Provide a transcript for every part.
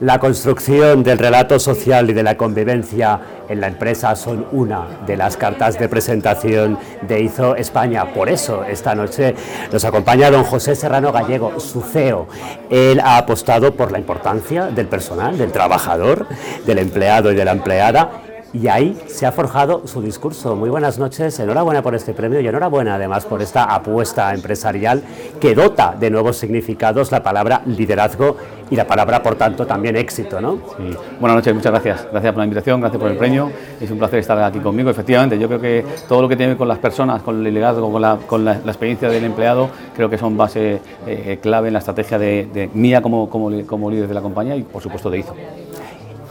La construcción del relato social y de la convivencia en la empresa son una de las cartas de presentación de IZO España. Por eso esta noche nos acompaña don José Serrano Gallego, su CEO. Él ha apostado por la importancia del personal, del trabajador, del empleado y de la empleada y ahí se ha forjado su discurso. Muy buenas noches, enhorabuena por este premio y enhorabuena además por esta apuesta empresarial que dota de nuevos significados la palabra liderazgo y la palabra, por tanto, también éxito. ¿no? Buenas noches, muchas gracias. Gracias por la invitación, gracias por el premio. Es un placer estar aquí conmigo. Efectivamente, yo creo que todo lo que tiene que ver con las personas, con el liderazgo, con la, con la, experiencia del empleado, creo que son base eh, clave en la estrategia de, mía como, como, como líder de la compañía y, por supuesto, de IZO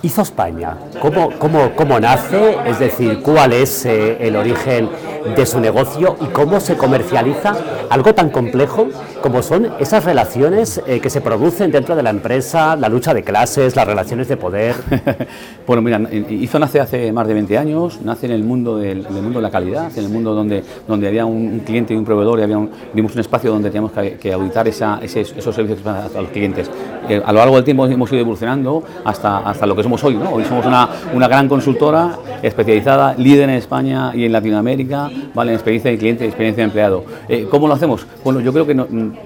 hizo España? ¿Cómo, cómo, cómo nace? Es decir, ¿cuál es eh, el origen de su negocio y cómo se comercializa algo tan complejo como son esas relaciones eh, que se producen dentro de la empresa, la lucha de clases, las relaciones de poder? bueno, mira, hizo nace hace más de 20 años, nace en el mundo del, mundo de la calidad, en el mundo donde, donde había un, cliente y un proveedor y había vimos un espacio donde teníamos que, auditar esa, esos servicios a los clientes. Eh, a lo largo del tiempo hemos ido evolucionando hasta, hasta lo que somos hoy. ¿no? Hoy somos una, una gran consultora especializada, líder en España y en Latinoamérica, en experiencia de cliente experiencia de empleado. Eh, ¿Cómo lo hacemos? Bueno, yo creo que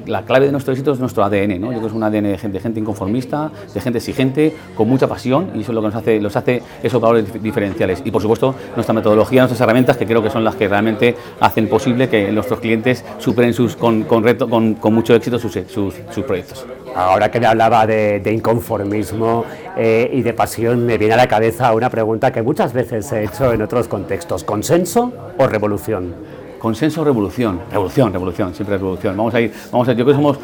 la clave de nuestro éxito es nuestro ADN. Yo creo que es un ADN de gente, inconformista, de gente exigente, con mucha pasión y eso es lo que nos hace, los hace esos valores diferenciales. Y por supuesto, nuestra metodología, nuestras herramientas, que creo que son las que realmente hacen posible que nuestros clientes superen sus, con, con, reto, con, con mucho éxito sus, sus proyectos. Ahora que me hablaba de, inconformismo eh, y de pasión, me viene a la cabeza una pregunta que muchas veces he hecho en otros contextos. ¿Consenso o revolución? Consenso, revolución, revolución, revolución, siempre revolución. Vamos a ir, vamos a yo creo que somos,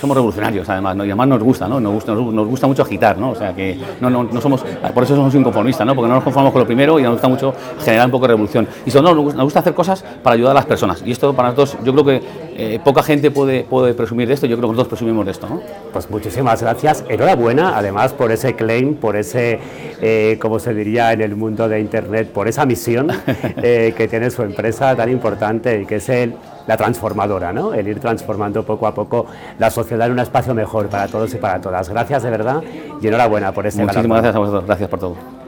somos revolucionarios además, ¿no? y además nos gusta, ¿no? Nos gusta, gusta mucho agitar, ¿no? O sea que no, no, no, somos, por eso somos inconformistas, ¿no? Porque no nos conformamos con lo primero y nos gusta mucho generar un poco de revolución. Y eso, no, nos gusta hacer cosas para ayudar a las personas. Y esto para nosotros, yo creo que eh, poca gente puede, puede presumir de esto, yo creo que nosotros presumimos de esto, ¿no? Pues muchísimas gracias, enhorabuena, además por ese claim, por ese, eh, como se diría en el mundo de Internet, por esa misión eh, que tiene su empresa tan importante y que es el la transformadora, ¿no? el ir transformando poco a poco la sociedad en un espacio mejor para todos y para todas. Gracias de verdad y enhorabuena por este Muchísimas gracias a vosotros, gracias por todo.